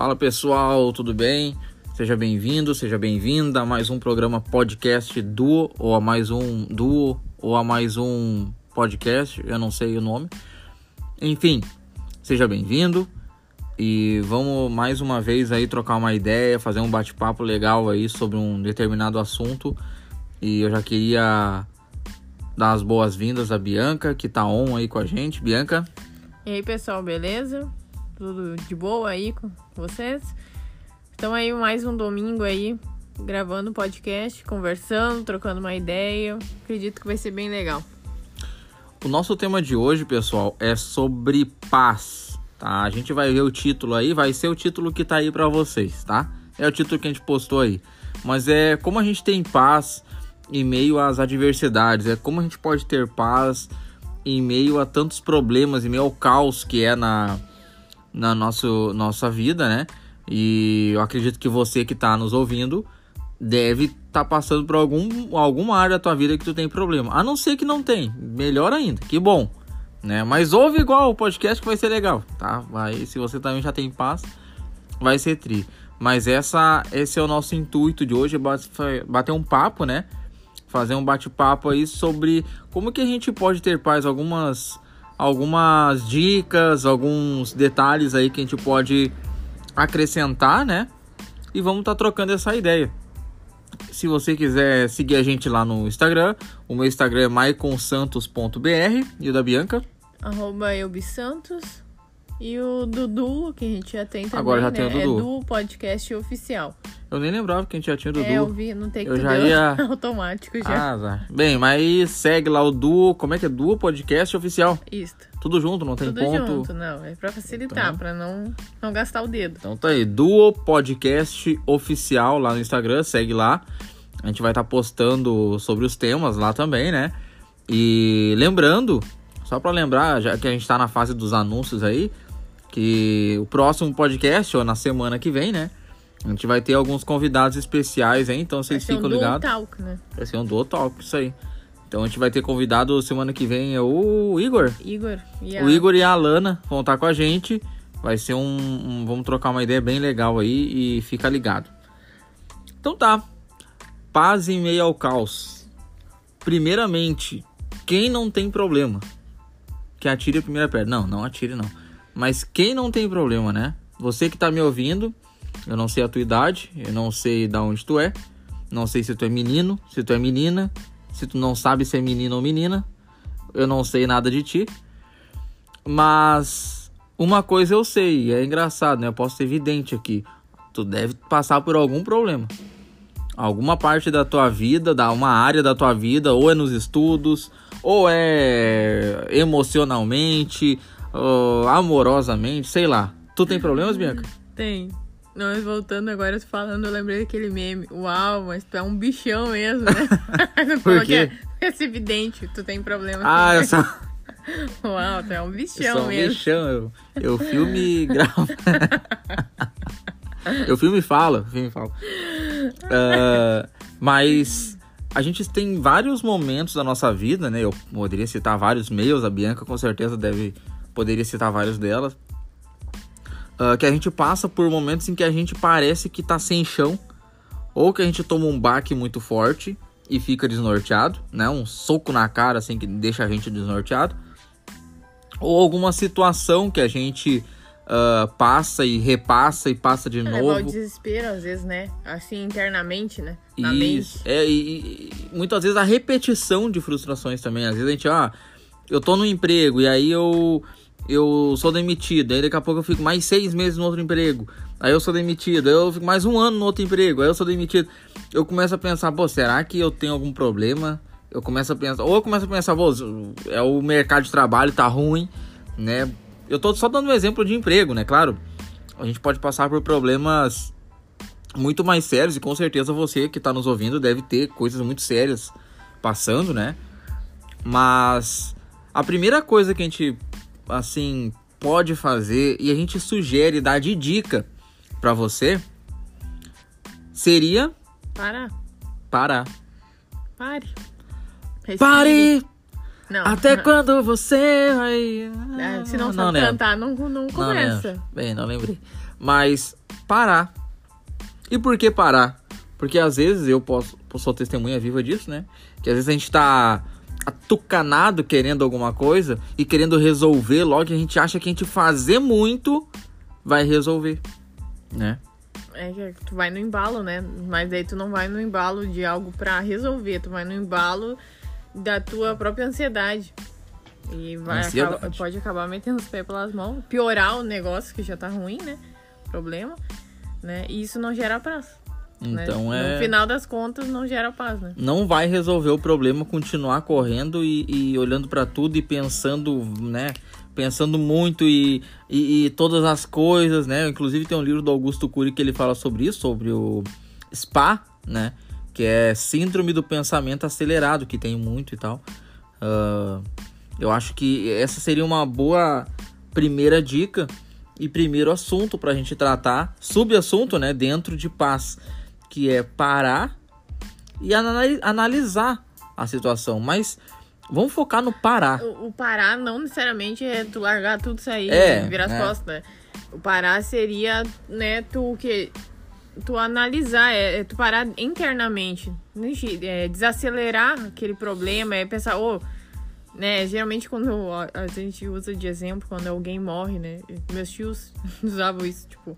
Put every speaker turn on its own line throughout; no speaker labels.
Fala pessoal, tudo bem? Seja bem-vindo, seja bem-vinda a mais um programa podcast Duo, ou a mais um Duo, ou a mais um podcast, eu não sei o nome. Enfim, seja bem-vindo e vamos mais uma vez aí trocar uma ideia, fazer um bate-papo legal aí sobre um determinado assunto. E eu já queria dar as boas-vindas à Bianca, que tá on aí com a gente. Bianca?
E aí, pessoal, beleza? Tudo de boa aí com vocês? Então aí mais um domingo aí, gravando podcast, conversando, trocando uma ideia. Acredito que vai ser bem legal.
O nosso tema de hoje, pessoal, é sobre paz, tá? A gente vai ver o título aí, vai ser o título que tá aí para vocês, tá? É o título que a gente postou aí. Mas é como a gente tem paz em meio às adversidades, é como a gente pode ter paz em meio a tantos problemas, em meio ao caos que é na, na nosso, nossa vida, né? E eu acredito que você que está nos ouvindo deve estar tá passando por algum, alguma área da tua vida que tu tem problema. A não ser que não tem, melhor ainda, que bom, né? Mas ouve igual o podcast que vai ser legal, tá? Vai, se você também já tem paz, vai ser tri. Mas essa, esse é o nosso intuito de hoje, é bater um papo, né? Fazer um bate-papo aí sobre como que a gente pode ter paz, algumas algumas dicas, alguns detalhes aí que a gente pode acrescentar, né? E vamos estar tá trocando essa ideia. Se você quiser seguir a gente lá no Instagram, o meu Instagram é maiconsantos.br e o da Bianca?
Arroba eubisantos. E o Dudu, que a gente já tem também,
Agora já
né?
tem o Dudu.
É do podcast oficial.
Eu nem lembrava que a gente já tinha o Dudu.
É, eu vi, não tem que
eu já ia...
automático já.
Ah, tá. Bem, mas segue lá o Duo, como é que é? Duo Podcast Oficial.
Isso.
Tudo junto, não tem
Tudo
ponto.
junto, não. É pra facilitar,
Então.
pra não, não gastar o dedo.
Então tá aí, Duo Podcast Oficial lá no Instagram, segue lá. A gente vai estar postando sobre os temas lá também, né? E lembrando, só para lembrar, já que a gente tá na fase dos anúncios aí, que o próximo podcast, ou na semana que vem, né? A gente vai ter alguns convidados especiais aí, então vocês
Vai ser um
ficam ligados.
Talk, né?
Vai ser um Duo Talk, isso aí. Então a gente vai ter convidado semana que vem é o Igor.
Igor e a...
O Igor e a Alana vão estar com a gente. Vai ser um, um- Vamos trocar uma ideia bem legal aí e fica ligado. Então tá. Paz em meio ao caos. Primeiramente, quem não tem problema? Que atire a primeira pedra. Não, não atire não. Mas quem não tem problema, né? Você que tá me ouvindo, eu não sei a tua idade, eu não sei da onde tu é, não sei se tu é menino, se tu é menina, se tu não sabe se é menino ou menina, eu não sei nada de ti. Mas uma coisa eu sei, e é engraçado, né? Eu posso ser evidente aqui. Tu deve passar por algum problema. Alguma parte da tua vida, da uma área da tua vida, ou é nos estudos, ou é emocionalmente, ou amorosamente, sei lá. Tu tem problemas, Bianca?
Tem. Nós voltando agora falando, eu lembrei daquele meme. Uau, mas tu é um bichão mesmo, né?
Por quê?
que É esse evidente, tu tem problema.
Ah, eu sou,
Uau, tu é um
eu
bichão
sou um
mesmo.
bichão. Eu, eu filme e gravo. eu filme e falo, eu filme falo. Ah, mas a gente tem vários momentos da nossa vida, né? Eu poderia citar vários meios, a Bianca com certeza deve poderia citar vários delas. ah, que a gente passa por momentos em que a gente parece que tá sem chão, ou que a gente toma um baque muito forte e fica desnorteado, né? Um soco na cara assim que deixa a gente desnorteado ou alguma situação que a gente ah, passa e repassa e passa de
Levar o
novo.
desespero, às vezes, né? Assim, internamente, né? Na mente.
Isso. É, e, e- e muitas vezes a repetição de frustrações também. Às vezes a gente, ah, eu tô no emprego e aí eu, eu sou demitido. Aí daqui a pouco eu fico mais seis meses no outro emprego. Aí eu sou demitido. Aí eu fico mais um ano no outro emprego. Aí eu sou demitido. Eu começo a pensar, pô, será que eu tenho algum problema? Eu começo a pensar, ou eu começo a pensar, pô, é o mercado de trabalho tá ruim, né? Eu tô só dando um exemplo de emprego, né? Claro, a gente pode passar por problemas muito mais sérios e com certeza você que está nos ouvindo deve ter coisas muito sérias passando, né? Mas a primeira coisa que a gente assim pode fazer e a gente sugere dar de dica para você seria
Para,
parar.
pare. Respire.
Pare!
Não,
Até
não.
quando você vai.
Ah, se não
não
sabe
lembro.
cantar, não, não
Não
começa.
lembro. Bem, não lembrei. Mas parar. E por que parar? Porque às vezes eu posso, sou testemunha viva disso, né? Que às vezes a gente tá atucanado querendo alguma coisa e querendo resolver logo que a gente acha que a gente fazer muito vai resolver, né?
É que tu vai no embalo, né? Mas aí tu não vai no embalo de algo para resolver, tu vai no embalo da tua própria ansiedade. E vai acaba, pode acabar metendo os pés pelas mãos, piorar o negócio que já tá ruim, né? Problema, né? E isso não gera paz. Né? Então né? é. No final das contas, não gera paz, né?
Não vai resolver o problema continuar correndo e, e olhando para tudo e pensando, né? Pensando muito e, e, e, todas as coisas, né? Inclusive tem um livro do Augusto Cury que ele fala sobre isso, sobre o SPA, né? Que é Síndrome do Pensamento Acelerado, que tem muito e tal. Uh, eu acho que essa seria uma boa primeira dica e primeiro assunto para a gente tratar, subassunto, né? Dentro de paz que é parar e analisar a situação. Mas vamos focar no parar.
O, o parar não necessariamente é tu largar tudo isso aí é, virar as né? costas. Né? O parar seria, né, tu que tu analisar, é, é, tu parar internamente, é, desacelerar aquele problema, é pensar, ô, oh, né, geralmente quando a gente usa de exemplo quando alguém morre, né, meus tios usavam isso, tipo,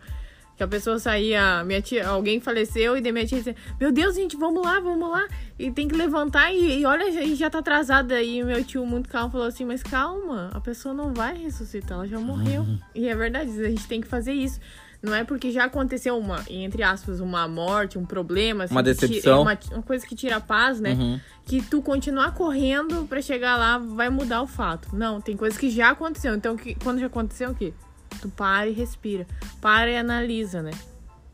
que a pessoa saía, minha tia, alguém faleceu e daí minha tia dizia, meu Deus, gente, vamos lá, vamos lá. E tem que levantar e, e olha, a gente já tá atrasada. E meu tio, muito calmo, falou assim, mas calma, a pessoa não vai ressuscitar, ela já morreu. Uhum. E é verdade, a gente tem que fazer isso. Não é porque já aconteceu uma, entre aspas, uma morte, um problema, assim,
uma decepção,
uma, uma, coisa que tira a paz, né? Uhum. Que tu continuar correndo para chegar lá vai mudar o fato. Não, tem coisas que já aconteceu. Então, que, quando já aconteceu o quê? Tu para e respira. Para e analisa, né?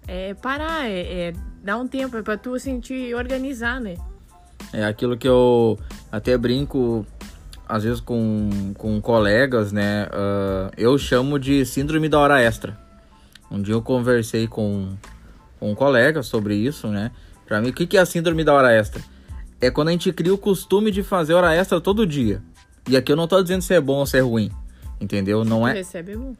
É parar, é, é dar um tempo, é pra tu sentir organizar, né?
É aquilo que eu até brinco, às vezes com, com colegas, né? Uh, eu chamo de síndrome da hora extra. Um dia eu conversei com, com um colega sobre isso, né? Pra mim, o que, que é a síndrome da hora extra? É quando a gente cria o costume de fazer hora extra todo dia. E aqui eu não tô dizendo se é bom ou se é ruim. Entendeu? Não é.
Recebe é bom.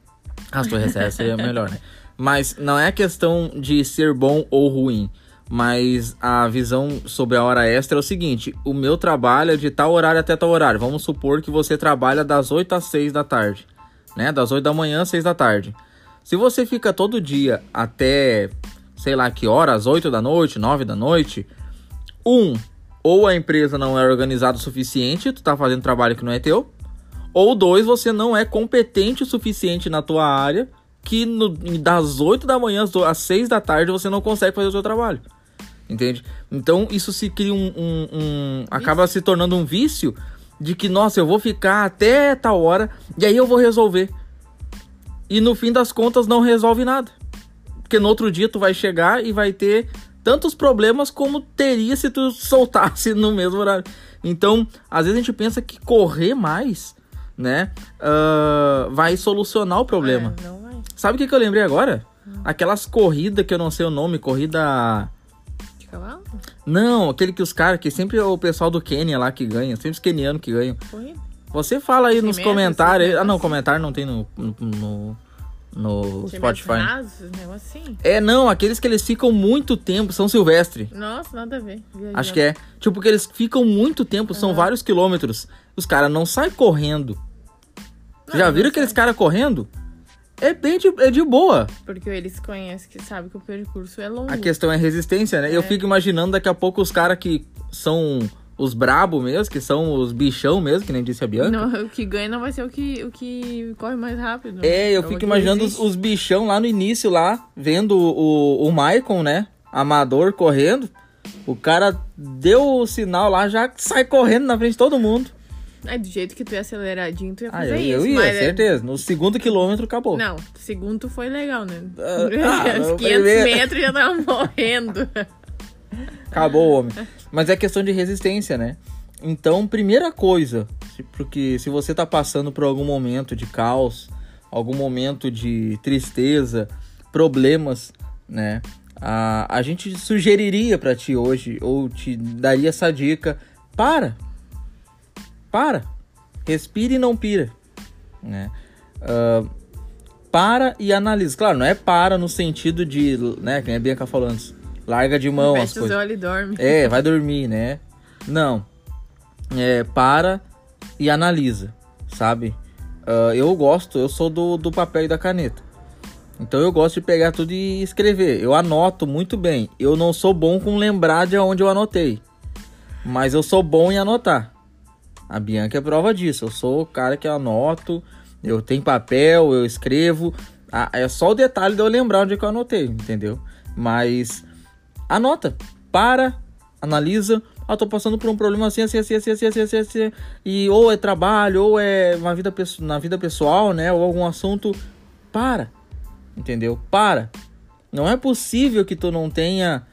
Ah, se recebe, seria melhor, né? Mas não é questão de ser bom ou ruim. Mas a visão sobre a hora extra é o seguinte: o meu trabalho é de tal horário até tal horário. Vamos supor que você trabalha das 8 às 6 da tarde, né? Das 8 da manhã às 6 da tarde. Se você fica todo dia até, sei lá que horas, 8 da noite, 9 da noite, um, ou a empresa não é organizada o suficiente, tu tá fazendo trabalho que não é teu, ou dois, você não é competente o suficiente na tua área que no, das 8 da manhã às 6 da tarde você não consegue fazer o seu trabalho. Entende? Então isso se cria um. um, um acaba se tornando um vício de que, nossa, eu vou ficar até tal hora e aí eu vou resolver. E no fim das contas não resolve nada. Porque no outro dia tu vai chegar e vai ter tantos problemas como teria se tu soltasse no mesmo horário. Então, às vezes a gente pensa que correr mais né, uh, vai solucionar o problema. É, não vai. Sabe o que, que eu lembrei agora? Hum. Aquelas corridas que eu não sei o nome, corrida.
De cavalo?
Não, aquele que os caras, que sempre é o pessoal do Quênia lá que ganha, sempre os quenianos que ganham. Corrida? Você fala aí nos comentários. Ah, não, comentário não tem no, no, no no Spotify.
Rasos, assim.
É, não, aqueles que eles ficam muito tempo, São Silvestre.
Nossa, nada a ver. Viajando.
Acho que é. Tipo, que eles ficam muito tempo, uhum. são vários quilômetros. Os caras não saem correndo. Não, Já viram aqueles caras correndo? É bem de, é de boa.
Porque eles conhecem, que sabem que o percurso é longo.
A questão é resistência, né? É. Eu fico imaginando daqui a pouco os caras que são os brabo mesmo, que são os bichão mesmo, que nem disse a Bianca.
Não, o que ganha não vai ser o que, o que corre mais rápido.
É, eu é fico imaginando os, os, bichão lá no início, lá, vendo o, o Maicon, né? Amador correndo. O cara deu o sinal lá, já sai correndo na frente de todo mundo.
É, do jeito que tu ia aceleradinho, tu ia ah, fazer ah, eu,
isso.
Eu
ia, é- certeza. No segundo quilômetro acabou.
Não, segundo foi legal, né? Ah, Os 500 primeiro... metros já tava morrendo.
Acabou o homem. Mas é questão de resistência, né? Então, primeira coisa, porque se você tá passando por algum momento de caos, algum momento de tristeza, problemas, né? A, a gente sugeriria para ti hoje, ou te daria essa dica: para, para. Respire e não pira. Né? Uh, para e analisa. Claro, não é para no sentido de, né, que a Bianca falou antes, larga de mão
Fecha
as
os
coisas.
olhos e dorme.
É, vai dormir, né? Não. É, para e analisa, sabe? Ah, eu gosto, eu sou do, do papel e da caneta. Então eu gosto de pegar tudo e escrever. Eu anoto muito bem. Eu não sou bom com lembrar de onde eu anotei. Mas eu sou bom em anotar. A Bianca é prova disso. Eu sou o cara que anoto. Eu tenho papel, eu escrevo. Ah, é só o detalhe de eu lembrar onde é que eu anotei, entendeu? Mas anota, para, analisa. Ah, tô passando por um problema assim, assim, assim, assim, assim, assim, assim, assim. E ou é trabalho, ou é uma vida, na vida pessoal, né? Ou algum assunto. Para. Entendeu? Para. Não é possível que tu não tenha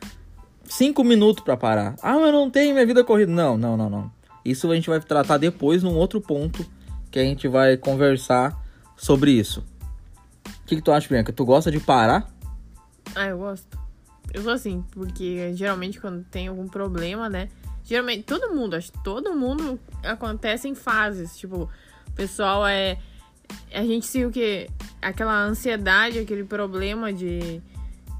cinco minutos pra parar. Ah, eu não tenho minha vida corrida. Não, não, não, não. Isso a gente vai tratar depois num outro ponto que a gente vai conversar sobre isso. O que, que tu acha, Bianca? Tu gosta de parar?
Ah, eu gosto. Eu sou assim, porque geralmente quando tem algum problema, né? Geralmente, todo mundo, acho que todo mundo acontece em fases. Tipo, o pessoal é. A gente se o que? Aquela ansiedade, aquele problema de,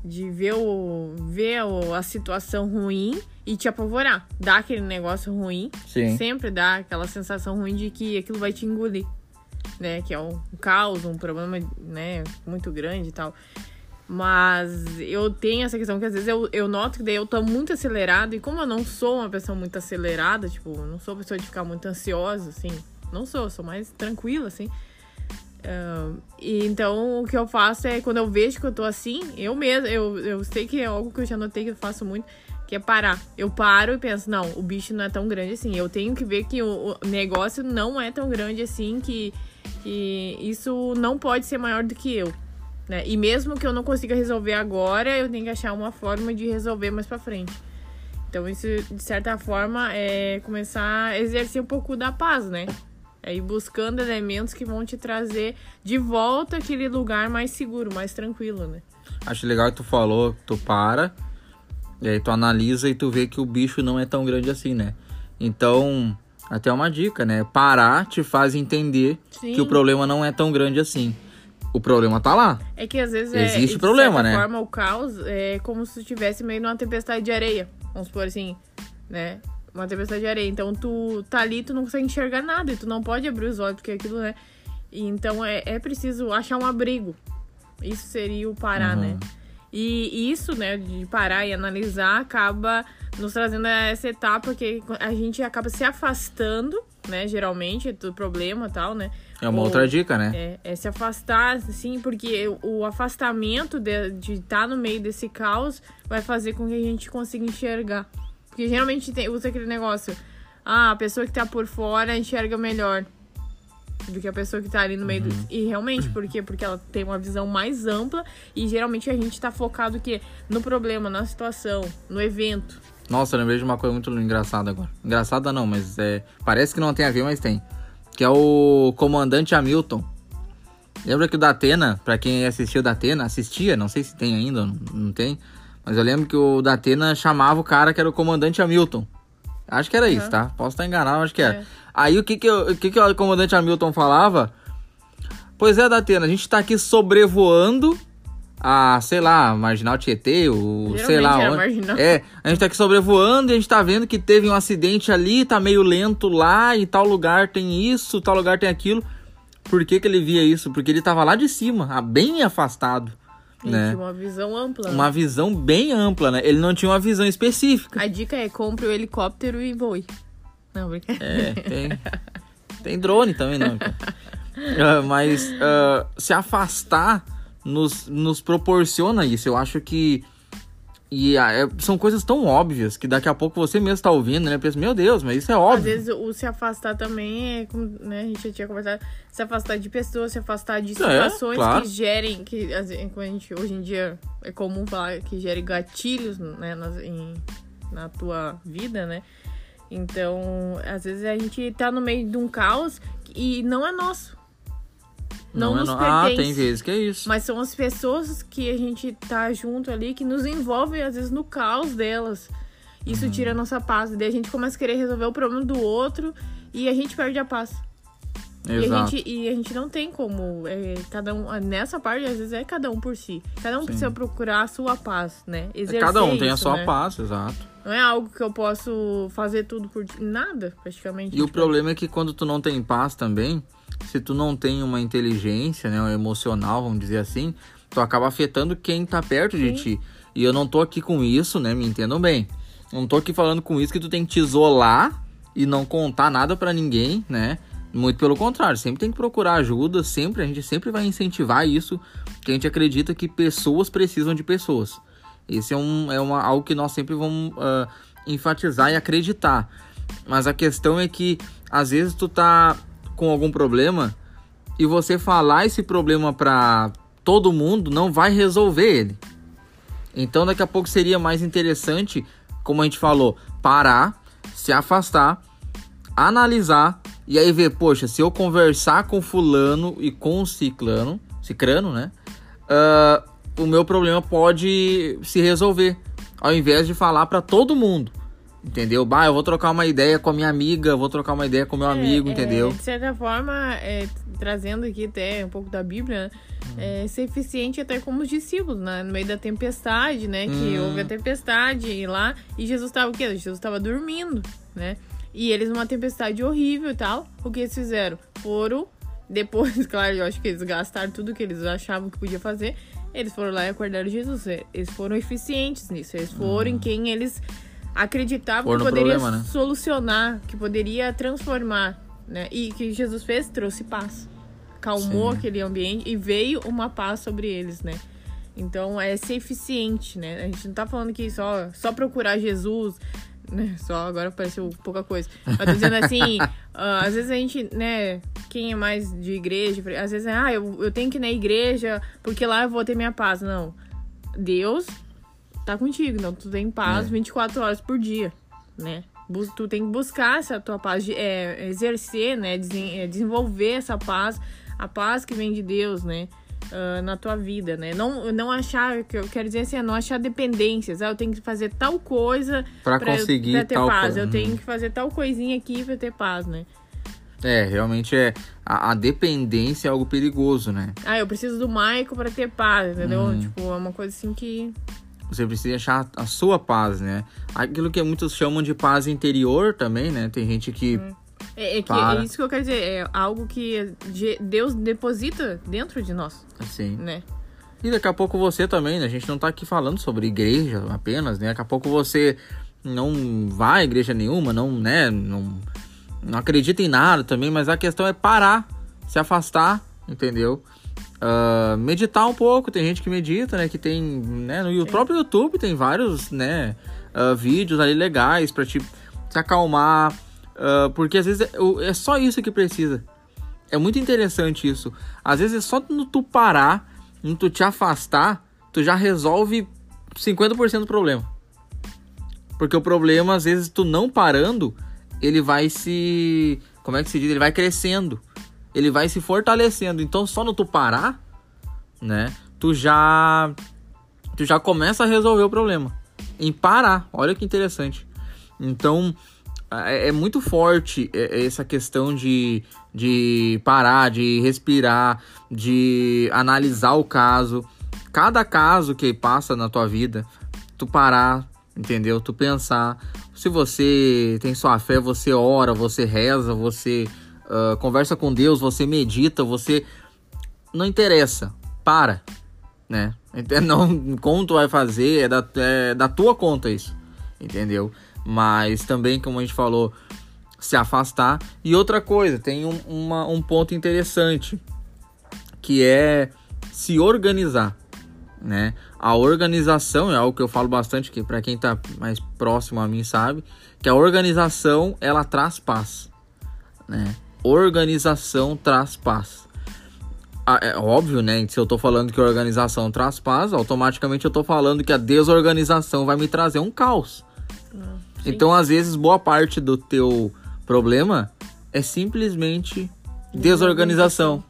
de ver, o, ver o- a situação ruim e te apavorar. Dá aquele negócio ruim.
Sim.
Sempre dá aquela sensação ruim de que aquilo vai te engolir. Né? Que é um caos, um problema né, muito grande e tal. Mas eu tenho essa questão que às vezes eu, eu noto que daí eu tô muito acelerado. E como eu não sou uma pessoa muito acelerada, tipo, não sou pessoa de ficar muito ansiosa, assim. Não sou, sou mais tranquila, assim. E então o que eu faço é quando eu vejo que eu tô assim, eu mesmo, eu, eu sei que é algo que eu já notei que eu faço muito, que é parar. Eu paro e penso, não, o bicho não é tão grande assim. Eu tenho que ver que o, o negócio não é tão grande assim, que, que isso não pode ser maior do que eu. Né? E mesmo que eu não consiga resolver agora, eu tenho que achar uma forma de resolver mais pra frente. Então isso, de certa forma, é começar a exercer um pouco da paz, né? É ir buscando elementos que vão te trazer de volta aquele lugar mais seguro, mais tranquilo, né?
Acho legal que tu falou tu para, e aí tu analisa e tu vê que o bicho não é tão grande assim, né? Então, até uma dica, né? Parar te faz entender
Sim.
que o problema não é tão grande assim. O problema tá lá.
É que às vezes é,
Existe
de
problema,
certa
né?
forma, o caos é como se tu estivesse meio numa tempestade de areia. Vamos supor assim, né? Uma tempestade de areia. Então tu tá ali, tu não consegue enxergar nada e tu não pode abrir os olhos, porque aquilo, né? Então é, é preciso achar um abrigo. Isso seria o parar,
Uhum.
né? E isso, né, de parar e analisar, acaba nos trazendo essa etapa que a gente acaba se afastando, né, geralmente, do problema e tal, né?
É uma
Ou-
outra dica, né?
é, é se afastar, assim, porque o afastamento de estar no meio desse caos vai fazer com que a gente consiga enxergar. Porque geralmente tem, usa aquele negócio, ah, a pessoa que tá por fora enxerga melhor do que a pessoa que tá ali no meio do... E realmente, por quê? Porque ela tem uma visão mais ampla e geralmente a gente tá focado o quê? No problema, na situação, no evento.
Nossa, eu lembrei de uma coisa muito engraçada agora. Engraçada não, mas é. Parece que não tem a ver, mas tem. Que é o comandante Hamilton. Lembra que o Datena, pra quem assistiu o Datena, assistia, não sei se tem ainda, não tem. Mas eu lembro que o Datena chamava o cara que era o comandante Hamilton. Acho que era isso,
Uhum.
tá? Posso estar enganado, acho que era.
É.
Aí o que que, eu- o que que o comandante Hamilton falava? Pois é, Datena, a gente tá aqui sobrevoando a, sei lá, Marginal Tietê, o sei lá
era
onde.
Marginal.
É, a gente tá aqui sobrevoando e a gente tá vendo que teve um acidente ali, tá meio lento lá, e tal lugar tem isso, tal lugar tem aquilo. Por que, que ele via isso? Porque ele tava lá de cima, bem afastado,
Gente
né?
tinha uma visão ampla. né?
Uma visão bem ampla, né? Ele não tinha uma visão específica.
A dica é compre o helicóptero e voe. Não, brincadeira.
É, tem. Tem drone também, não. Ah, mas ah, se afastar nos, nos proporciona isso. Eu acho que. E ah, é- são coisas tão óbvias que daqui a pouco você mesmo tá ouvindo, né? Pensa, meu Deus, mas isso é
Às
óbvio.
vezes o se afastar também é, como né, a gente já tinha conversado, se afastar de pessoas, se afastar de situações
claro.
que gerem, que às a gente, hoje em dia é comum falar que gerem gatilhos né, nas- em- na tua vida, né? Então, às vezes a gente tá no meio de um caos e não é nosso. Não,
é
nos
no- Ah,
pertence.
tem vezes que é isso.
Mas são as pessoas que a gente tá junto ali que nos envolvem, às vezes, no caos delas. Isso tira a nossa paz. Daí a gente começa a querer resolver o problema do outro e a gente perde a paz. E a,
Exato.
gente, e a gente não tem como. é, cada um, nessa parte, às vezes, é cada um por si. Cada um
Sim.
precisa procurar a sua paz, né? Exercer
Cada um tem a
isso,
sua
né?
paz, exato.
Não é algo que eu posso fazer tudo por. Nada, praticamente.
E o
Tipo,
problema é que quando tu não tem paz também, se tu não tem uma inteligência, né, um emocional, vamos dizer assim, tu acaba afetando quem tá perto de
Sim.
ti. E eu não tô aqui com isso, né, me entendam bem. Não tô aqui falando com isso que tu tem que te isolar e não contar nada pra ninguém, né? Muito pelo contrário, sempre tem que procurar ajuda, sempre a gente sempre vai incentivar isso, que a gente acredita que pessoas precisam de pessoas. Esse é, um, é uma, algo que nós sempre vamos ah, enfatizar e acreditar. Mas a questão é que às vezes tu tá com algum problema e você falar esse problema pra todo mundo não vai resolver ele. Então daqui a pouco seria mais interessante, como a gente falou, parar, se afastar, analisar e aí ver, poxa, se eu conversar com fulano e com ciclano, cicrano, né? ah, o meu problema pode se resolver, ao invés de falar pra todo mundo. Entendeu? Bah, eu vou trocar uma ideia com a minha amiga, vou trocar uma ideia com o meu amigo,
é,
entendeu?
De certa forma, é, trazendo aqui até um pouco da Bíblia, né?
Hum.
é, ser eficiente até como os discípulos, né? No meio da tempestade, né? Que
Hum.
houve a tempestade e lá. E Jesus estava o quê? Jesus estava dormindo, né? E eles numa tempestade horrível e tal. O que eles fizeram? Foram, depois, claro, eu acho que eles gastaram tudo que eles achavam que podia fazer. Eles foram lá e acordaram Jesus. É, Eles foram eficientes nisso. Eles foram em quem eles acreditavam que poderia
problema, né?
solucionar, que poderia transformar, né? E que Jesus fez, trouxe paz. Calmou
Sim.
aquele ambiente e veio uma paz sobre eles, né? Então é ser eficiente, né? A gente não tá falando que só, só procurar Jesus, né? Só agora pareceu pouca coisa. Mas tô dizendo assim, ah, às vezes a gente, né? Quem é mais de igreja, às vezes é, ah, eu, eu tenho que ir na igreja porque lá eu vou ter minha paz. Não. Deus tá contigo, não. Tu tem paz
É.
24 horas por dia, né? Tu tem que buscar essa tua paz, de- é, exercer, né? É, desenvolver essa paz, a paz que vem de Deus, né? ah, na tua vida, né? Não, não achar, que eu quero dizer assim, é não achar dependências. Ah, eu tenho que fazer tal coisa eu-
conseguir
pra ter
tal
paz.
coisa.
Eu
Uhum.
tenho que fazer tal coisinha aqui pra ter paz, né?
É, realmente é. A, a dependência é algo perigoso, né?
Ah, eu preciso do Maico pra ter paz, entendeu?
Uhum.
Tipo, é uma coisa assim que.
Você precisa achar a sua paz, né? Aquilo que muitos chamam de paz interior também, né? Tem gente que.
É, é que é isso que eu quero dizer. É algo que de- Deus deposita dentro de nós,
Assim.
né?
E daqui a pouco você também, né? A gente não tá aqui falando sobre igreja apenas, né? Daqui a pouco você não vai à igreja nenhuma, não, né? Não, não acredita em nada também, mas a questão é parar, se afastar, entendeu? Ah, meditar um pouco, tem gente que medita, né? Que tem, né? No
Sim.
próprio YouTube tem vários, né? ah, vídeos ali legais pra te se acalmar, ah, porque às vezes é, é só isso que precisa. É muito interessante isso. Às vezes é só no tu parar, no tu te afastar, tu já resolve 50% do problema. Porque o problema, às vezes, tu não parando, ele vai se. Como é que se diz? Ele vai crescendo. Ele vai se fortalecendo. Então, só no tu parar, né? Tu já. Tu já começa a resolver o problema. Em parar. Olha que interessante. Então, é, é muito forte é, é, essa questão de, de parar, de respirar, de analisar o caso. Cada caso que passa na tua vida, tu parar, entendeu? Tu pensar. Se você tem sua fé, você ora, você reza, você ah, conversa com Deus, você medita, você. Não interessa. Para. Né? Não, como tu vai fazer, é da, é da tua conta isso. Entendeu? Mas também, como a gente falou, se afastar. E outra coisa, tem um, uma- um ponto interessante que é se organizar, né? A organização é algo que eu falo bastante que para quem tá mais próximo a mim sabe, que a organização ela traz paz, né? Organização traz paz. Ah, É óbvio, né? Se eu tô falando que a organização traz paz, automaticamente eu tô falando que a desorganização vai me trazer um caos. Então, às vezes, boa parte do teu problema é simplesmente desorganização.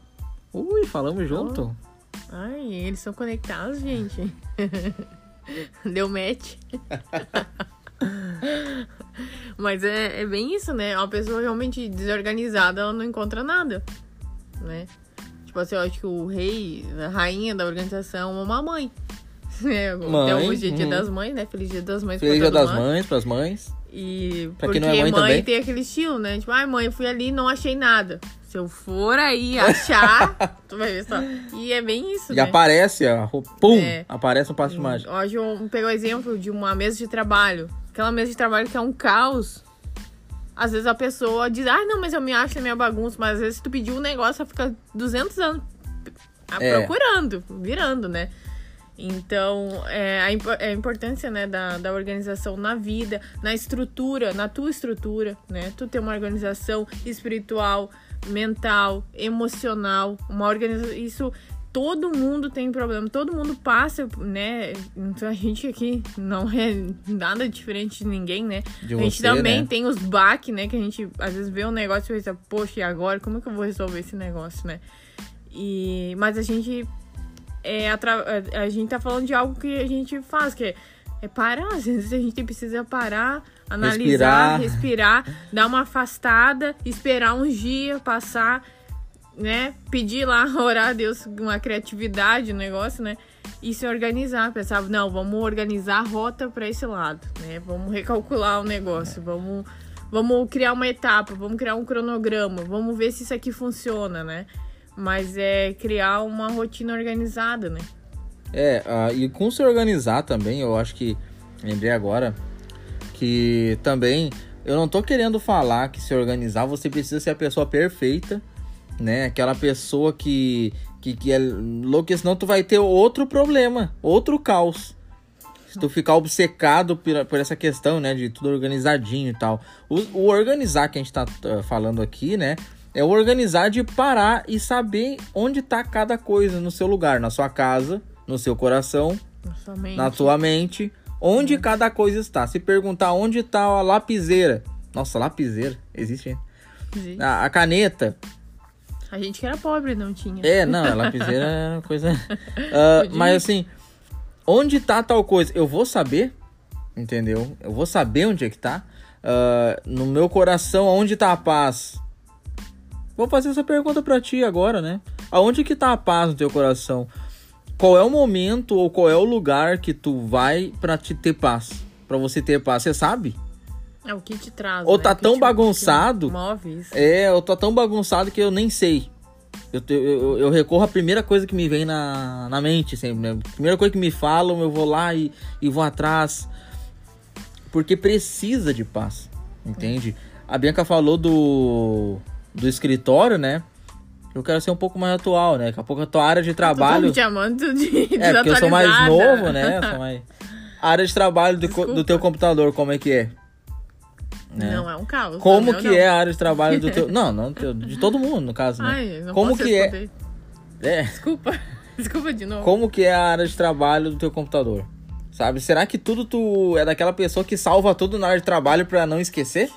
Ui, falamos junto.
Ai, eles são conectados, gente. Deu match. Mas é, é bem isso, né? Uma pessoa realmente desorganizada, ela não encontra nada. né? Tipo assim, eu acho que o rei, a rainha da organização é uma mãe. É,
Mãe,
até hoje é dia
uhum.
das mães, né? Feliz dia das mães
Feliz Dia das
mundo.
Mães, pras mães.
E
Pra
porque
quem não é mãe também.
tem aquele estilo, né? Tipo, ai mãe, eu fui ali e não achei nada. Se eu for aí achar, tu vai ver só. E é bem isso,
E
né?
aparece, ó, pum,
É.
aparece um passo de mágica.
Hoje eu peguei o exemplo de uma mesa de trabalho. Aquela mesa de trabalho que é um caos. Às vezes a pessoa diz, ah, não, mas eu me acho na minha bagunça. Mas às vezes se tu pedir um negócio, ela fica 200 anos
É.
procurando, virando, né? Então, é, a, impo- é a importância né, da, da organização na vida, na estrutura, na tua estrutura, né? Tu ter uma organização espiritual, mental, emocional, uma organização. Isso todo mundo tem problema, todo mundo passa, né? Então a gente aqui não é nada diferente de ninguém, né?
De
a gente
você,
também
né?
tem os baques, né? Que a gente às vezes vê um negócio e pensa, poxa, e agora? Como é que eu vou resolver esse negócio, né? E, mas a gente é, a, a gente tá falando de algo que a gente faz, que é, é parar. Às vezes a gente precisa parar, analisar,
Respirar.
respirar, dar uma afastada, esperar uns dias passar, né? Pedir lá, orar a Deus uma criatividade no negócio, né? E se organizar, pensar, não, vamos organizar a rota para esse lado, né? Vamos recalcular o negócio, vamos, vamos criar uma etapa, vamos criar um cronograma, vamos ver se isso aqui funciona, né? Mas é criar uma rotina organizada, né?
É, ah, e com se organizar também, eu acho que. Lembrei agora que também. Eu não tô querendo falar que se organizar você precisa ser a pessoa perfeita, né? Aquela pessoa que. que, que é louca, senão tu vai ter outro problema, outro caos. Se tu ficar obcecado por, por essa questão, né? De tudo organizadinho e tal. O, o organizar que a gente tá ah, falando aqui, né? É o organizar de parar e saber onde tá cada coisa no seu lugar, na sua casa, no seu coração,
Na sua mente.
na tua mente, onde cada coisa está. Se perguntar onde está a lapiseira. Nossa, lapiseira, existe A, a caneta.
A gente que era pobre não tinha.
É, não, a lapiseira uma coisa.
Podia.
mas assim, onde tá tal coisa? Eu vou saber, entendeu? Eu vou saber onde é que tá. Ah, no meu coração, onde tá a paz? Vou fazer essa pergunta pra ti agora, né? Aonde que tá a paz no teu coração? Qual é o momento ou qual é o lugar que tu vai pra te ter paz? Pra você ter paz, você sabe?
É o que te traz.
Ou
né?
tá tão
te-
bagunçado?
Move isso.
É, eu tô tão bagunçado que eu nem sei. Eu, te- eu, eu recorro à primeira coisa que me vem na, na mente sempre, né? Primeira coisa que me falam, eu vou lá e, e vou atrás. Porque precisa de paz, entende? A Bianca falou do, do escritório, né? Eu quero ser um pouco mais atual, né? Daqui a pouco a tua área de
tá
trabalho...
me chamando de
É, porque eu sou mais novo, né? Eu sou mais... A área de trabalho do, do teu computador, como é que é? Né?
Não, é um caos.
Como que
não.
é a área de trabalho do teu. Não, não, teu- de todo mundo, no caso, né?
Ai, não
Como que é?
responder.
É.
Desculpa. Desculpa de novo.
Como que é a área de trabalho do teu computador? Sabe? Será que tudo tu é daquela pessoa que salva tudo na área de trabalho pra não esquecer?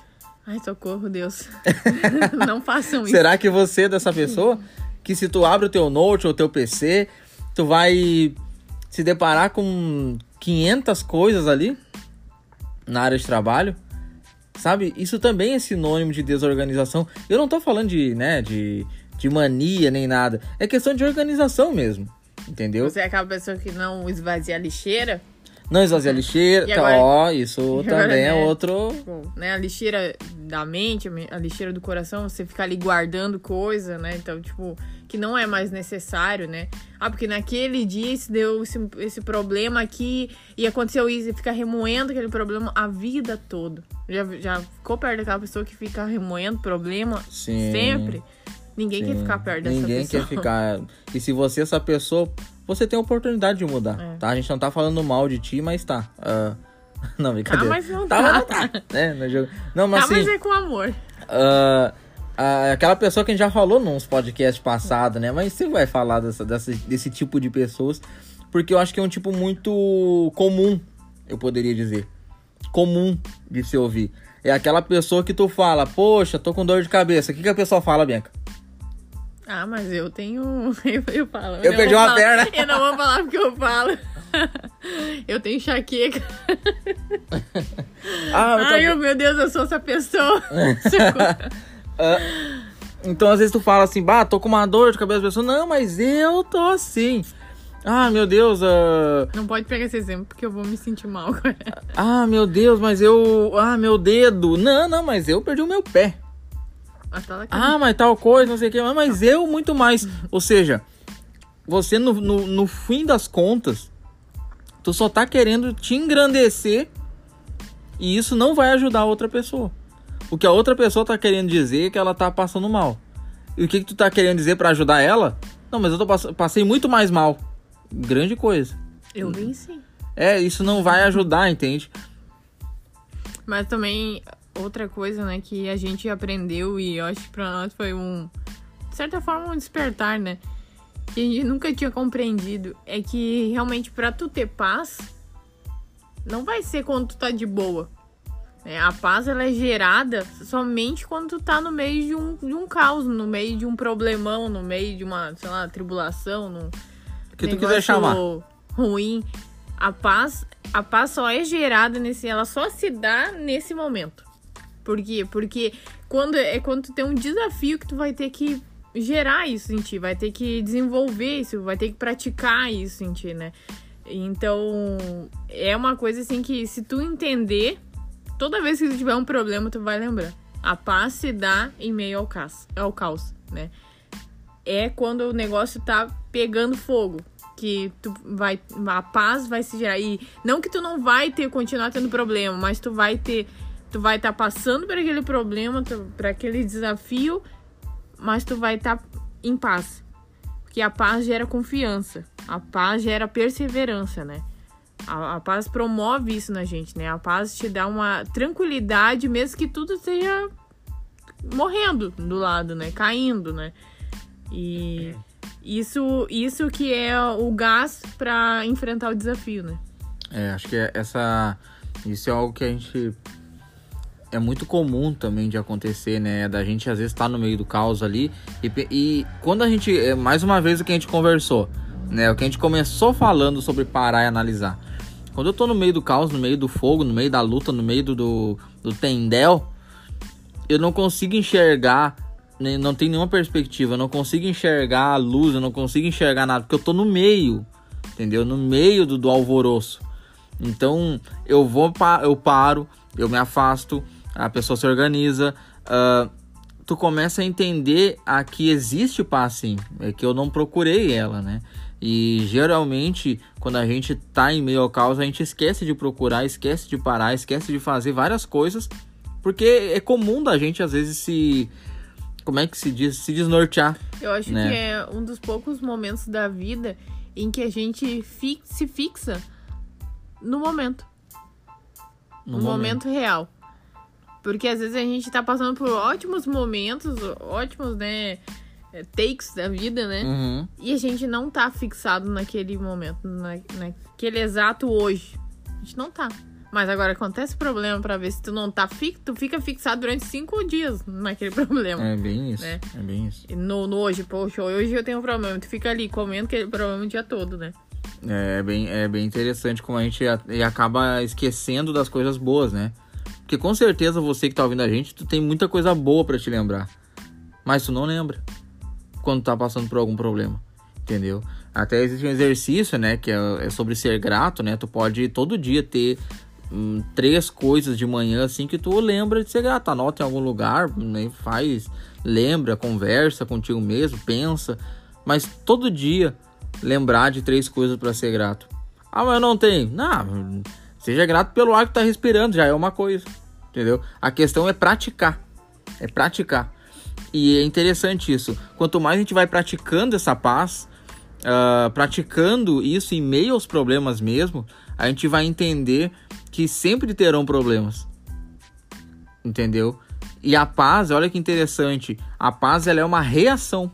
Ai, socorro, Deus. não façam isso.
Será que você é dessa pessoa que se tu abre o teu note ou o teu PC, tu vai se deparar com 500 coisas ali na área de trabalho? Sabe? Isso também é sinônimo de desorganização. Eu não tô falando de, né, de, de mania nem nada. É questão de organização mesmo. Entendeu?
Você é aquela pessoa que não esvazia a lixeira?
Não esvaziar lixeira.
E
tá,
agora-
ó, isso
agora,
também é
né?
outro.
Tipo, né, a lixeira da mente, a lixeira do coração, você ficar ali guardando coisa, né? Então, tipo, que não é mais necessário, né? Ah, porque naquele dia se deu esse, esse problema aqui e aconteceu isso, e fica remoendo aquele problema a vida toda. Já, já ficou perto daquela pessoa que fica remoendo problema
Sim.
sempre? Ninguém quer
Sim.
ficar perto dessa
Ninguém
pessoa.
quer ficar. E se você é essa pessoa, você tem a oportunidade de mudar,
É.
tá? A gente não tá falando mal de ti, mas tá. Ah, não,
Tá,
brincadeira.
mas não
Tá,
tá.
mas não tá. né, no jogo. Não, mas
Tá,
assim,
mas é com amor.
ah, ah, aquela pessoa que a gente já falou nos podcasts passados, né? Mas você vai falar dessa, dessa- desse tipo de pessoas, porque eu acho que é um tipo muito comum, eu poderia dizer. Comum de se ouvir. É aquela pessoa que tu fala, poxa, tô com dor de cabeça. O que, que a pessoa fala, Bianca?
Ah, mas eu tenho. Eu, eu falo.
Eu
não
perdi uma
falar-
perna.
Eu não vou falar porque eu falo. Eu tenho enxaqueca.
Ah, eu
Ai, oh, meu Deus, eu sou essa pessoa. Socorro.
Então, às vezes tu fala assim, bah, tô com uma dor de cabeça, a pessoa, não, mas eu tô assim. Ah, meu Deus, uh...
Não pode pegar esse exemplo, porque eu vou me sentir mal.
Ah, meu Deus, mas eu... Ah, meu dedo. Não, não, mas eu perdi o meu pé.
Ah, tá.
Ah, mas tal coisa, não sei o que. Mas eu muito mais. Ou seja, você no, no, no fim das contas, tu só tá querendo te engrandecer e isso não vai ajudar a outra pessoa. O que a outra pessoa tá querendo dizer é que ela tá passando mal. E o que, que tu tá querendo dizer para ajudar ela? Não, mas eu tô pass passei muito mais mal. Grande coisa.
Eu venci.
É, isso não vai ajudar, entende?
Mas também outra coisa, né, que a gente aprendeu e eu acho que pra nós foi um, de certa forma, um despertar, né? Que a gente nunca tinha compreendido. É que realmente pra tu ter paz, não vai ser quando tu tá de boa. É, a paz ela é gerada somente quando tu tá no meio de um, de um caos, no meio de um problemão, no meio de uma, sei lá, tribulação, no
que tu quiser chamar.
ruim. A paz, a paz só é gerada nesse, ela só se dá nesse momento. Por quê? Porque quando é quando tu tem um desafio que tu vai ter que gerar isso em ti, vai ter que desenvolver isso, vai ter que praticar isso em ti, né? Então, é uma coisa assim que se tu entender, toda vez que tu tiver um problema, tu vai lembrar. A paz se dá em meio ao caos, ao caos, né? É quando o negócio tá pegando fogo, que tu vai a paz vai se gerar e não que tu não vai ter continuar tendo problema, mas tu vai ter tu vai estar tá passando por aquele problema, por aquele desafio, mas tu vai estar tá em paz. Porque a paz gera confiança, a paz gera perseverança, né? A, a, paz promove isso na gente, né? A paz te dá uma tranquilidade, mesmo que tudo esteja morrendo do lado, né? Caindo, né? E isso, isso que é o gás para enfrentar o desafio, né?
É, acho que é essa. Isso é algo que a gente. É muito comum também de acontecer, né? Da gente às vezes estar tá no meio do caos ali. E, e quando a gente. É, mais uma vez o que a gente conversou, né? O que a gente começou falando sobre parar e analisar. Quando eu tô no meio do caos, no meio do fogo, no meio da luta, no meio do, do, do tendel, eu não consigo enxergar não tem nenhuma perspectiva, eu não consigo enxergar a luz, eu não consigo enxergar nada, porque eu tô no meio, entendeu? No meio do, do alvoroço. Então eu vou, eu paro, eu me afasto, a pessoa se organiza, uh, tu começa a entender a que existe paz sim, é que eu não procurei ela, né? E geralmente, quando a gente tá em meio ao caos, a gente esquece de procurar, esquece de parar, esquece de fazer várias coisas, porque é comum da gente às vezes se como é que se diz? Se desnortear.
Eu acho
né?
que é um dos poucos momentos da vida em que a gente fi se fixa no momento. No, no momento. momento real. Porque às vezes a gente tá passando por ótimos momentos, ótimos, né? É, takes da vida, né?
Uhum.
E a gente não tá fixado naquele momento, na, naquele exato hoje. A gente não tá. Mas agora acontece problema para ver se tu não tá fixo, tu fica fixado durante cinco dias naquele problema.
É bem isso. Né? É bem isso.
No, no hoje, poxa, hoje eu tenho um problema. Tu fica ali comendo aquele problema o dia todo, né?
É, é bem, é bem interessante como a gente acaba esquecendo das coisas boas, né? Porque com certeza você que tá ouvindo a gente, tu tem muita coisa boa para te lembrar. Mas tu não lembra quando tá passando por algum problema, entendeu? Até existe um exercício, né, que é, é sobre ser grato, né? Tu pode todo dia ter hum, três coisas de manhã assim que tu lembra de ser grato. Anota em algum lugar, né, faz, lembra, conversa contigo mesmo, pensa. Mas todo dia lembrar de três coisas para ser grato. Ah, mas eu não tenho. Não, seja grato pelo ar que tá respirando, já é uma coisa. Entendeu? A questão é praticar. É praticar. E é interessante isso. Quanto mais a gente vai praticando essa paz, uh, praticando isso em meio aos problemas mesmo, a gente vai entender que sempre terão problemas. Entendeu? E a paz, olha que interessante, a paz ela é uma reação.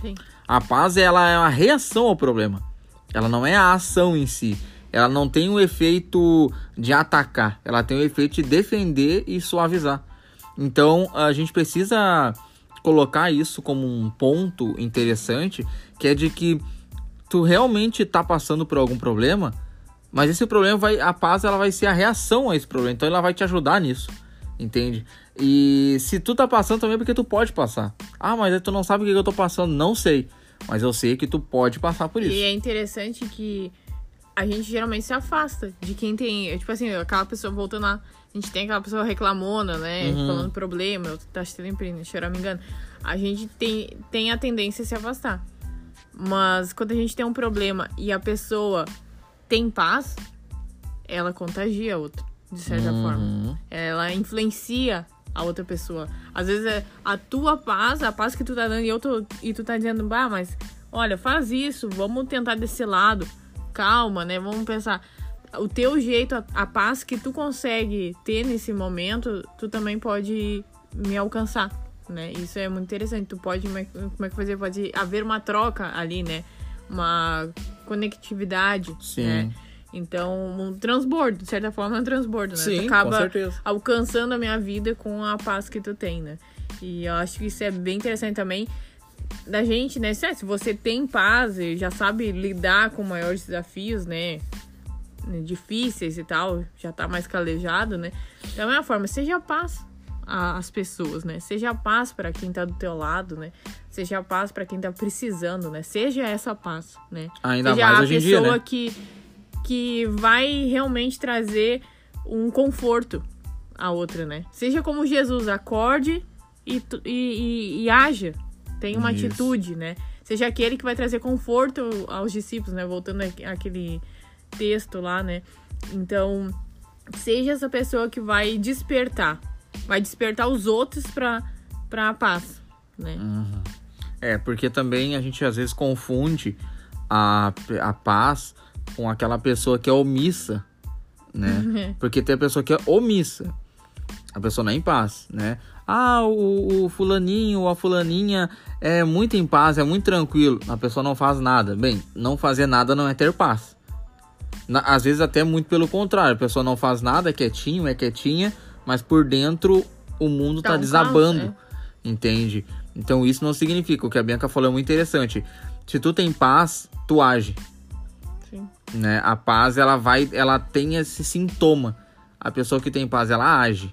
Sim.
A paz ela é uma reação ao problema. Ela não é a ação em si. Ela não tem o efeito de atacar, ela tem o efeito de defender e suavizar. Então, a gente precisa colocar isso como um ponto interessante, que é de que tu realmente está passando por algum problema, mas esse problema vai, a paz ela vai ser a reação a esse problema, então ela vai te ajudar nisso. Entende? E se tu tá passando também é porque tu pode passar. Ah, mas tu não sabe o que eu tô passando. Não sei. Mas eu sei que tu pode passar por isso.
E é interessante que a gente geralmente se afasta de quem tem. Tipo assim, aquela pessoa voltando lá. A gente tem aquela pessoa reclamona, né?
Uhum.
Falando problema, eu tá sempre, se eu não me engano. A gente tem, tem a tendência a se afastar. Mas quando a gente tem um problema e a pessoa tem paz, ela contagia a outra, de certa
Uhum.
forma. Ela influencia a outra pessoa. Às vezes é a tua paz, a paz que tu tá dando e, eu tô, e tu tá dizendo, bah, mas olha, faz isso, vamos tentar desse lado. Calma, né? Vamos pensar. O teu jeito, a, a paz que tu consegue ter nesse momento, tu também pode me alcançar, né? Isso é muito interessante. Tu pode, como é, como é que fazer? Pode haver uma troca ali, né? Uma conectividade,
Sim.
né? Então, um transbordo, de certa forma, é um transbordo, né?
Sim,
tu acaba alcançando a minha vida com a paz que tu tem, né? E eu acho que isso é bem interessante também da gente, né? Se você tem paz e já sabe lidar com maiores desafios, né? Difíceis e tal, já tá mais calejado, né? Da mesma forma, seja paz às pessoas, né? Seja paz para quem tá do teu lado, né? Seja paz para quem tá precisando, né? Seja essa paz, né?
Ainda
Seja
mais
a
hoje em dia,
pessoa
né?
que, que vai realmente trazer um conforto à outra, né? Seja como Jesus, acorde e, e, e, e haja. Tem uma
Isso.
atitude, né? Seja aquele que vai trazer conforto aos discípulos, né? Voltando àquele texto lá, né? Então, seja essa pessoa que vai despertar. Vai despertar os outros pra, pra paz, né?
É, porque também a gente às vezes confunde a, a paz com aquela pessoa que é omissa, né? Porque tem a pessoa que é omissa. A pessoa não é em paz, né? Ah, o, o fulaninho ou a fulaninha é muito em paz, é muito tranquilo. A pessoa não faz nada. Bem, não fazer nada não é ter paz. Na- às vezes até muito pelo contrário. A pessoa não faz nada, é quietinho, é quietinha, mas por dentro o mundo
Tá
tá,
um
desabando.
caos,
Entende? Então isso não significa. O que a Bianca falou é muito interessante. Se tu tem paz, tu age
Sim.
né? A paz, ela vai, ela tem esse sintoma. A pessoa que tem paz, ela age.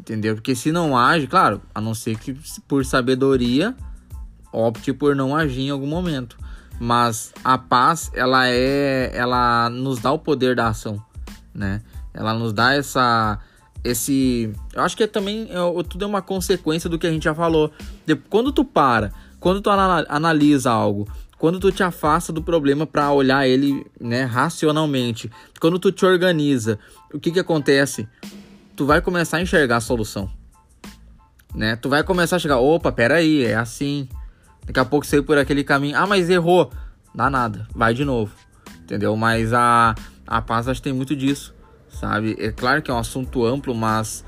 Entendeu? Porque se não age, claro, a não ser que por sabedoria opte por não agir em algum momento. Mas a paz, ela é, ela nos dá o poder da ação, né? Ela nos dá essa esse, eu acho que é também é, tudo é uma consequência do que a gente já falou. De- quando tu para, quando tu ana- analisa algo, quando tu te afasta do problema para olhar ele, né, racionalmente, quando tu te organiza, o que que acontece? Tu vai começar a enxergar a solução, né? Tu vai começar a chegar, opa, peraí, é assim. Daqui a pouco ir por aquele caminho, ah, mas errou, dá nada, vai de novo, entendeu? Mas a a paz acho que tem muito disso, sabe? É claro que é um assunto amplo, mas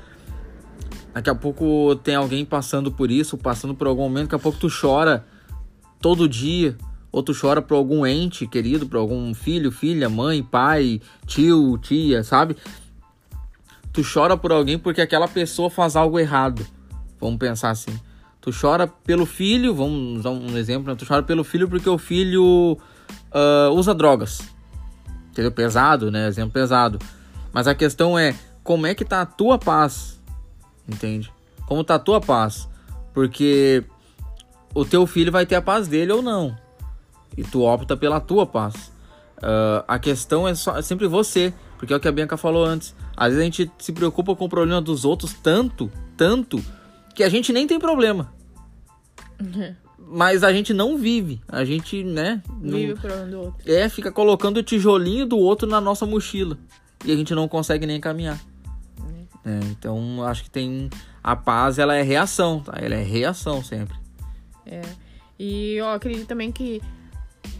daqui a pouco tem alguém passando por isso, passando por algum momento, daqui a pouco tu chora todo dia, ou tu chora por algum ente querido, por algum filho, filha, mãe, pai, tio, tia, sabe? Tu chora por alguém porque aquela pessoa faz algo errado. Vamos pensar assim. Tu chora pelo filho, vamos usar um exemplo, né? tu chora pelo filho porque o filho ah, usa drogas. Entendeu? Pesado, né? Exemplo pesado. Mas a questão é, como é que tá a tua paz? Entende? Como tá a tua paz? Porque o teu filho vai ter a paz dele ou não. E tu opta pela tua paz. Ah, a questão é, só, é sempre você. Porque é o que a Bianca falou antes. Às vezes a gente se preocupa com o problema dos outros tanto, tanto, que a gente nem tem problema. Mas a gente não vive. A gente, né? não-
Vive o problema do outro.
é, fica colocando o tijolinho do outro na nossa mochila. E a gente não consegue nem caminhar. É, então, acho que tem. A paz, ela é reação, tá? Ela é reação sempre.
É. E eu acredito também que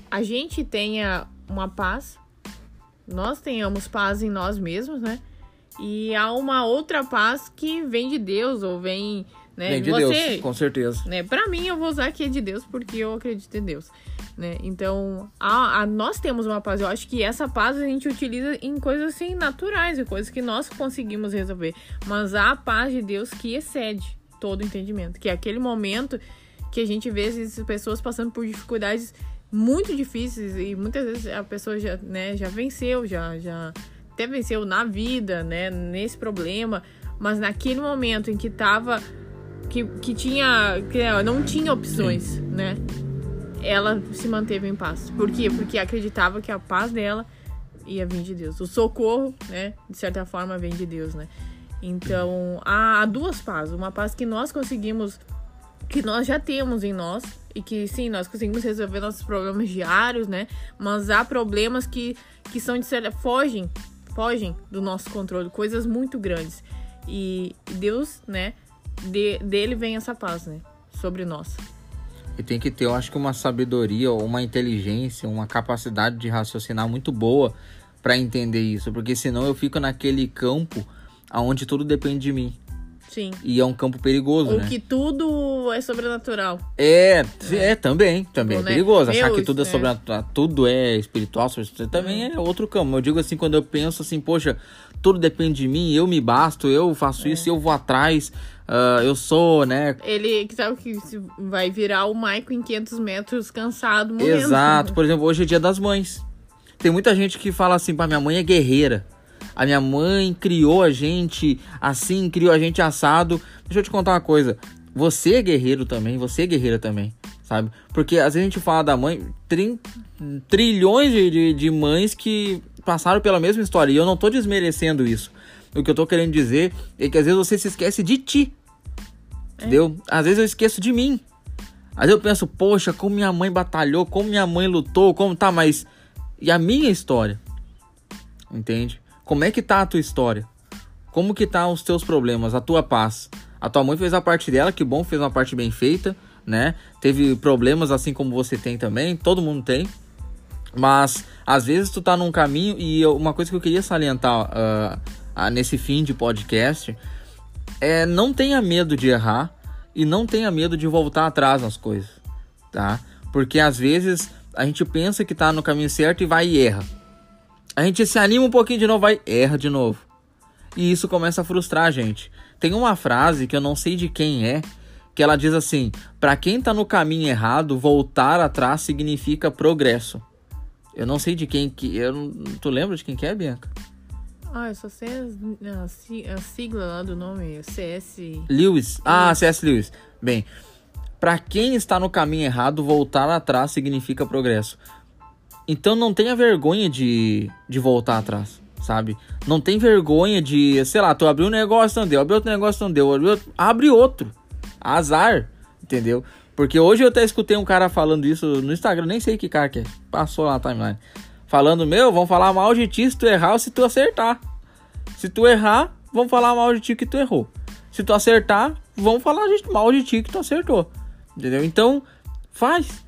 a gente tenha uma paz, nós tenhamos paz em nós mesmos, né? E há uma outra paz que vem de Deus ou vem, né?
Vem de
Você,
Deus, com certeza.
né? Para mim, eu vou usar que é de Deus porque eu acredito em Deus, né? Então, a, a- nós temos uma paz. Eu acho que essa paz a gente utiliza em coisas assim naturais, em coisas que nós conseguimos resolver. Mas há a paz de Deus que excede todo entendimento, que é aquele momento que a gente vê essas pessoas passando por dificuldades muito difíceis e muitas vezes a pessoa já, né, já venceu, já, já até venceu na vida, né, nesse problema, Mas naquele momento em que tava. Que, que tinha. Que não tinha opções, Sim. né? Ela se manteve em paz. Por quê? Porque acreditava que a paz dela ia vir de Deus. O socorro, né? De certa forma, vem de Deus, né? Então, há duas pazes. Uma paz que nós conseguimos, que nós já temos em nós, e que sim, nós conseguimos resolver nossos problemas diários, né? Mas há problemas que, que são de certa fogem, fogem do nosso controle, coisas muito grandes. E Deus, né, de, dele vem essa paz, né, sobre nós.
E tem que ter, eu acho que uma sabedoria, uma inteligência, uma capacidade de raciocinar muito boa para entender isso, porque senão eu fico naquele campo aonde tudo depende de mim.
Sim.
E é um campo perigoso,
Ou
né?
que tudo é sobrenatural.
É, é, é também, também é né? perigoso. Achar que tudo é, é sobrenatural, tudo é espiritual, também é. é outro campo. Eu digo assim, quando eu penso assim, poxa, tudo depende de mim, eu me basto, eu faço é. isso, eu vou atrás, uh, eu sou, né?
Ele sabe que vai virar o Michael em 500 metros cansado, morrendo.
Exato. Por exemplo, hoje é dia das mães. Tem muita gente que fala assim, pá, minha mãe é guerreira. A minha mãe criou a gente assim, criou a gente assado. Deixa eu te contar uma coisa. Você é guerreiro também, você é guerreira também, sabe? Porque às vezes a gente fala da mãe, trin, trilhões de, de, de mães que passaram pela mesma história. E eu não tô desmerecendo isso. O que eu tô querendo dizer é que às vezes você se esquece de ti. É. Entendeu? Às vezes eu esqueço de mim. Às vezes eu penso, poxa, como minha mãe batalhou, como minha mãe lutou, como tá, mas. E a minha história? Entende? Como é que tá a tua história? Como que tá os teus problemas, a tua paz? A tua mãe fez a parte dela, que bom, fez uma parte bem feita, né? Teve problemas assim como você tem também, todo mundo tem. Mas às vezes tu tá num caminho e uma coisa que eu queria salientar uh, uh, nesse fim de podcast é não tenha medo de errar e não tenha medo de voltar atrás nas coisas, tá? Porque às vezes a gente pensa que tá no caminho certo e vai e erra. A gente se anima um pouquinho de novo, vai, erra de novo. E isso começa a frustrar a gente. Tem uma frase que eu não sei de quem é, que ela diz assim: para quem tá no caminho errado, voltar atrás significa progresso. Eu não sei de quem que. Eu não, tu lembra de quem que é, Bianca?
Ah, eu só sei a, a sigla lá do nome, CS.
Lewis. Ah, CS Lewis. Bem, para quem está no caminho errado, voltar atrás significa progresso. Então não tenha vergonha de, de voltar atrás, sabe? Não tem vergonha de, sei lá, tu abriu um negócio, não deu, abriu outro negócio, não deu, abriu outro, abre outro. Azar, entendeu? Porque hoje eu até escutei um cara falando isso no Instagram, nem sei que cara que é, passou lá na timeline. Falando, meu, vão falar mal de ti se tu errar ou se tu acertar. Se tu errar, vão falar mal de ti que tu errou. Se tu acertar, vão falar mal de ti que tu acertou. Entendeu? Então, faz.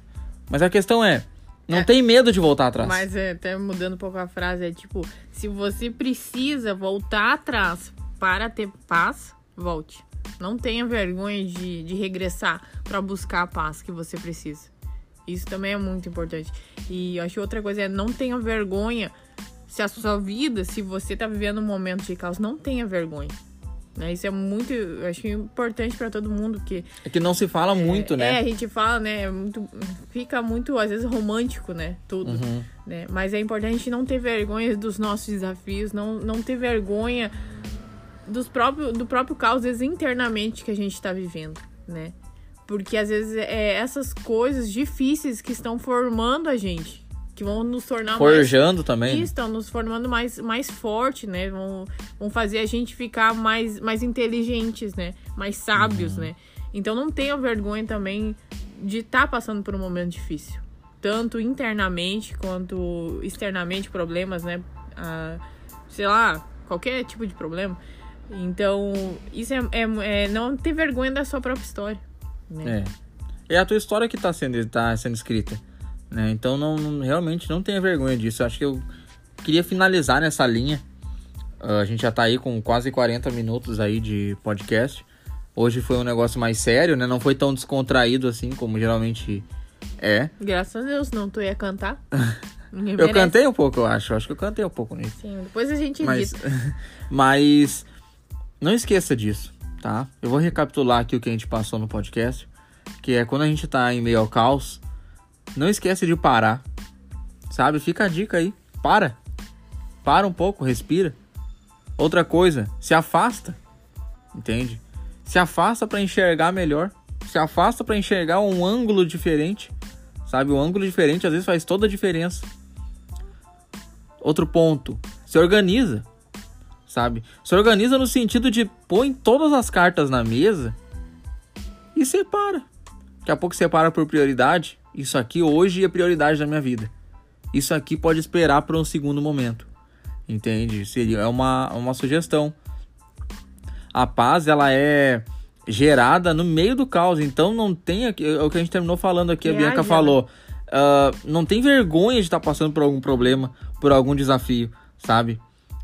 Mas a questão é, não é, tem medo de voltar atrás.
Mas é, até mudando um pouco a frase, é tipo, se você precisa voltar atrás para ter paz, volte. Não tenha vergonha de, de regressar para buscar a paz que você precisa. Isso também é muito importante. E eu acho que outra coisa é não tenha vergonha se a sua vida, se você tá vivendo um momento de caos, não tenha vergonha. Né? Isso é muito, eu acho importante para todo mundo que
é que não se fala
é,
muito, né?
É, a gente fala, né? É muito, fica muito às vezes romântico, né? Tudo, uhum. né? Mas é importante a gente não ter vergonha dos nossos desafios, não, não ter vergonha dos próprios, do próprio caos, às vezes internamente que a gente está vivendo, né? Porque às vezes é essas coisas difíceis que estão formando a gente que vão nos tornar
forjando mais, também.
estão nos formando mais, mais forte, né? Vão, vão fazer a gente ficar mais, mais inteligentes, né? Mais sábios, uhum. né? Então não tenha vergonha também de estar tá passando por um momento difícil, tanto internamente quanto externamente problemas, né? Ah, sei lá, qualquer tipo de problema. Então isso é, é, é não ter vergonha da sua própria história. Né?
É. É a tua história que está sendo, tá sendo escrita. Né? Então não, não, realmente não tenha vergonha disso. Acho que eu queria finalizar nessa linha. Uh, a gente já está aí com quase 40 minutos aí de podcast. Hoje foi um negócio mais sério, né? Não foi tão descontraído assim como geralmente é.
Graças a Deus, não tu ia cantar.
eu cantei um pouco, eu acho. Acho que eu cantei um pouco nisso.
Sim, depois a gente
mas, mas não esqueça disso, tá? Eu vou recapitular aqui o que a gente passou no podcast, que é quando a gente tá em meio ao caos, não esquece de parar. Sabe? Fica a dica aí. Para. Para um pouco, respira. Outra coisa, se afasta. entende? Se afasta para enxergar melhor, se afasta para enxergar um ângulo diferente, sabe? Um ângulo diferente às vezes faz toda a diferença. Outro ponto, se organiza, sabe? Se organiza no sentido de põe todas as cartas na mesa e separa. Daqui a pouco separa por prioridade. Isso aqui hoje é prioridade da minha vida. Isso aqui pode esperar para um segundo momento. Entende? Seria é uma, uma sugestão. A paz ela é gerada no meio do caos. Então não tem é o que a gente terminou falando aqui, a Bianca falou. Uh, não tem vergonha de estar tá passando por algum problema, por algum desafio, sabe?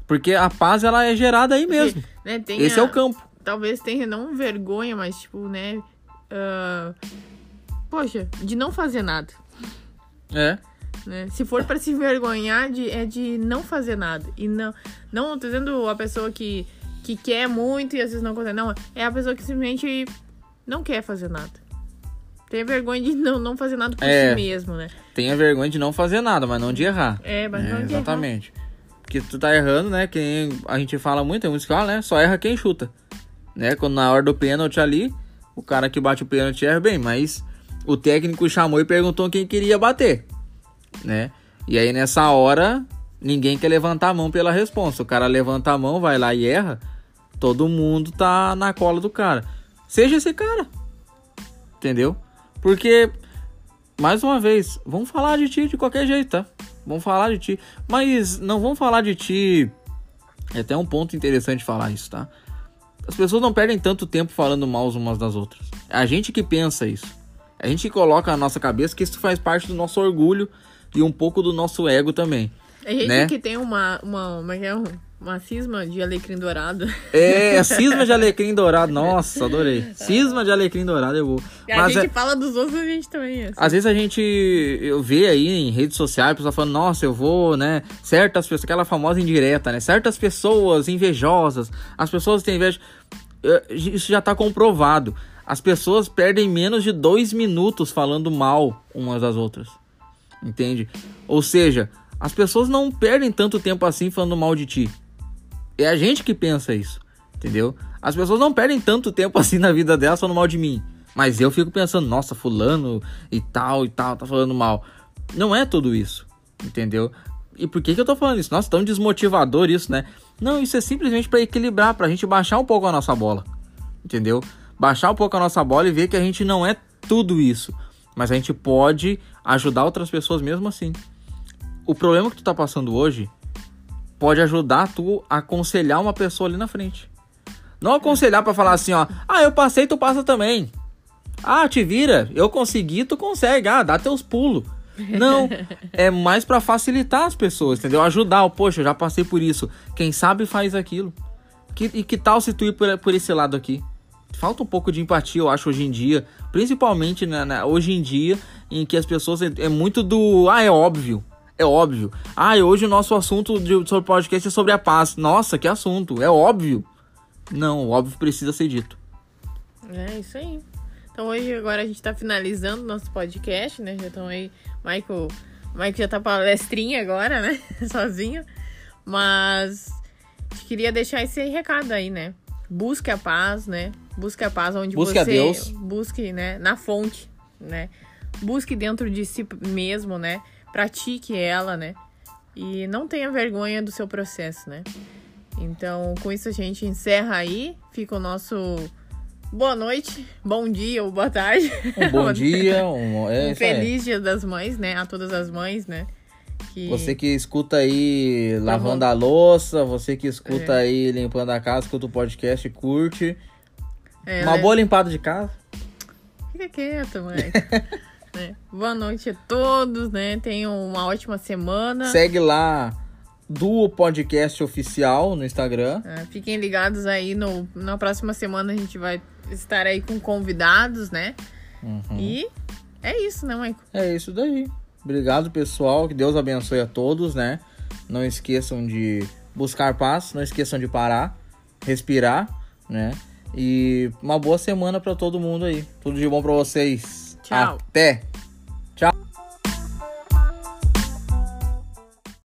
Porque a paz ela é gerada aí mesmo. Né, Esse a, é o campo.
Talvez tenha não vergonha, mas tipo, né? Uh, poxa, de não fazer nada.
É.
Né? Se for para se vergonhar, de, é de não fazer nada. E não, não tô dizendo a pessoa que, que quer muito e às vezes não consegue. Não, é a pessoa que simplesmente não quer fazer nada. Tem vergonha de não, não fazer nada por é, si mesmo, né?
Tem a vergonha de não fazer nada, mas não de errar.
É, mas é, não de
Exatamente. Errar. Porque tu tá errando, né? Quem a gente fala muito, tem muitos que falam, né? Só erra quem chuta. Né? Quando na hora do pênalti ali, o cara que bate o pênalti erra bem, mas o técnico chamou e perguntou quem queria bater né? E aí nessa hora, ninguém quer levantar a mão pela resposta. O cara levanta a mão, vai lá e erra, todo mundo tá na cola do cara. Seja esse cara. Entendeu? Porque mais uma vez, vamos falar de ti de qualquer jeito, tá? Vamos falar de ti, mas não vamos falar de ti. É até um ponto interessante falar isso, tá? As pessoas não perdem tanto tempo falando mal umas das outras. É a gente que pensa isso. É a gente coloca na nossa cabeça que isso faz parte do nosso orgulho e um pouco do nosso ego também.
A gente
né?
que tem uma, uma, uma, é uma cisma de alecrim dourado.
É, cisma de alecrim dourado. Nossa, adorei. Cisma de alecrim dourado eu vou.
E a gente é... fala dos outros, a gente também. Assim.
Às vezes a gente eu vê aí em redes sociais, pessoal falando, nossa, eu vou, né? Certas pessoas, aquela famosa indireta, né? Certas pessoas invejosas, as pessoas têm inveja. Isso já tá comprovado. As pessoas perdem menos de dois minutos falando mal umas das outras entende? Ou seja, as pessoas não perdem tanto tempo assim falando mal de ti. É a gente que pensa isso, entendeu? As pessoas não perdem tanto tempo assim na vida delas falando mal de mim. Mas eu fico pensando, nossa, fulano e tal e tal, tá falando mal. Não é tudo isso, entendeu? E por que, que eu tô falando isso? Nossa, tão desmotivador isso, né? Não, isso é simplesmente para equilibrar, pra gente baixar um pouco a nossa bola, entendeu? Baixar um pouco a nossa bola e ver que a gente não é tudo isso. Mas a gente pode ajudar outras pessoas mesmo assim. O problema que tu tá passando hoje pode ajudar tu a aconselhar uma pessoa ali na frente. Não aconselhar para falar assim, ó, ah, eu passei, tu passa também. Ah, te vira, eu consegui, tu consegue. Ah, dá teus pulos. Não, é mais para facilitar as pessoas, entendeu? Ajudar, poxa, eu já passei por isso. Quem sabe faz aquilo. Que, e que tal se tu ir por, por esse lado aqui? Falta um pouco de empatia, eu acho, hoje em dia. Principalmente né, né, hoje em dia, em que as pessoas é, é, muito do. Ah, é óbvio. É óbvio. Ah, e hoje o nosso assunto de, sobre podcast é sobre a paz. Nossa, que assunto. É óbvio. Não, o óbvio precisa ser dito.
É isso aí. Então hoje agora a gente tá finalizando nosso podcast, né? Já estão aí. Michael. Michael já tá palestrinha agora, né? Sozinho. Mas queria deixar esse recado aí, né? Busque a paz, né? Busque a paz onde
busque
você
a Deus.
busque, né, na fonte, né? Busque dentro de si mesmo, né? Pratique ela, né? E não tenha vergonha do seu processo, né? Então, com isso a gente encerra aí. Fica o nosso boa noite, bom dia ou boa tarde.
Um bom dia, um,
é, um feliz Dia das Mães, né? A todas as mães, né?
Que... Você que escuta aí lavando a louça, você que escuta é. aí limpando a casa, escuta o podcast, curte. É, Uma né? boa limpada de casa.
Fica quieto, mãe. é. Boa noite a todos, né? Tenham uma ótima semana.
Segue lá do podcast oficial no Instagram.
É, fiquem ligados aí no na próxima semana a gente vai estar aí com convidados, né? Uhum. E é isso, né, Maico?
É isso daí. Obrigado, pessoal. Que Deus abençoe a todos, né? Não esqueçam de buscar paz, não esqueçam de parar, respirar, né? E uma boa semana para todo mundo aí. Tudo de bom para vocês.
Tchau.
Até. Tchau.